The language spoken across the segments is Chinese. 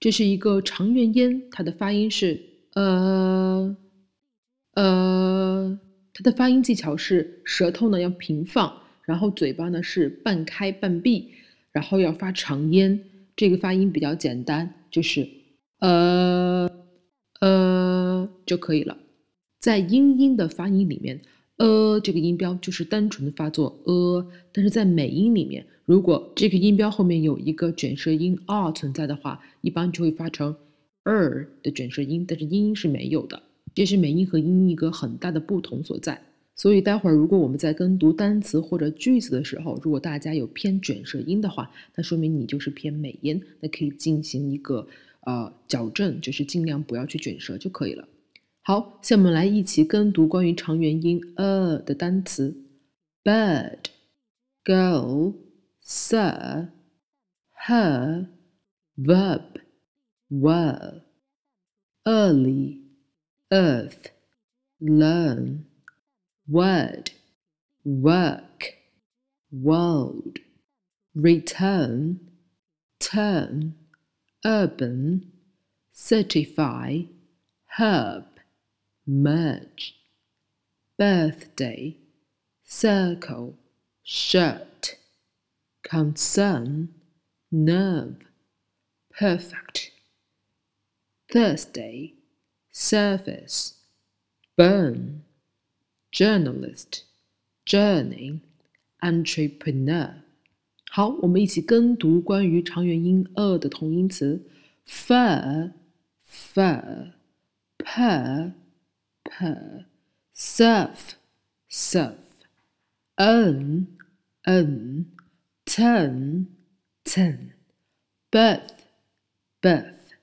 这是一个长元音，它的发音是呃呃，它的发音技巧是舌头呢要平放，然后嘴巴呢是半开半闭，然后要发长音。这个发音比较简单，就是呃呃就可以了。在英音的发音里面。呃，这个音标就是单纯的发作呃，但是在美音里面，如果这个音标后面有一个卷舌音 r 存在的话，一般就会发成 er 的卷舌音，但是音音是没有的，这是美音和英音一个很大的不同所在。所以待会儿如果我们在跟读单词或者句子的时候，如果大家有偏卷舌音的话，那说明你就是偏美音，那可以进行一个呃矫正，就是尽量不要去卷舌就可以了。好，下面我们来一起跟读关于长元音 a 的单词：bird、girl、sir、her、verb、were、early、earth、learn、word、work、world、return、turn、urban、certify、herb。 merge, birthday, circle, shirt, concern, nerve, perfect, Thursday, surface, burn, journalist, journey, entrepreneur。好，我们一起跟读关于长元音 a 的同音词：fur、fur、per。 Per, surf, surf, earn, earn, turn, turn, birth, birth,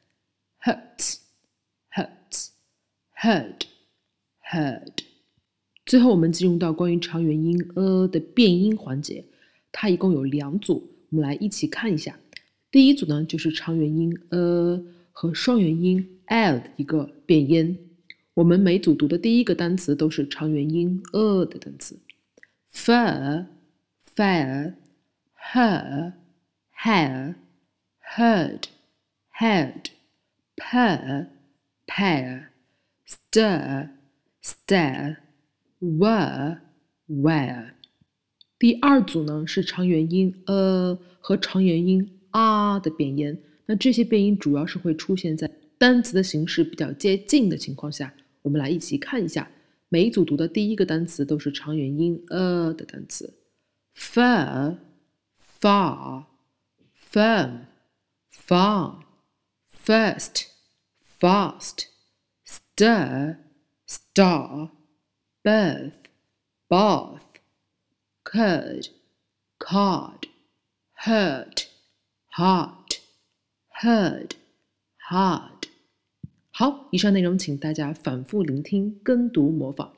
hurt, hurt, heard, heard。最后，我们进入到关于长元音 a 的变音环节，它一共有两组，我们来一起看一下。第一组呢，就是长元音 a 和双元音 l 的一个变音。我们每组读的第一个单词都是长元音 a 的单词：fur、fair、her、hair、heard、head、per、pair、stir、stare、were、where。第二组呢是长元音 a 和长元音 r 的变音，那这些变音主要是会出现在单词的形式比较接近的情况下。我们来一起看一下，每一组读的第一个单词都是长元音 a 的单词：fur、far、firm、farm、first、fast、stir、star、birth、bath、curd、card、hurt、heart、heard、hard。好，以上内容请大家反复聆听、跟读、模仿。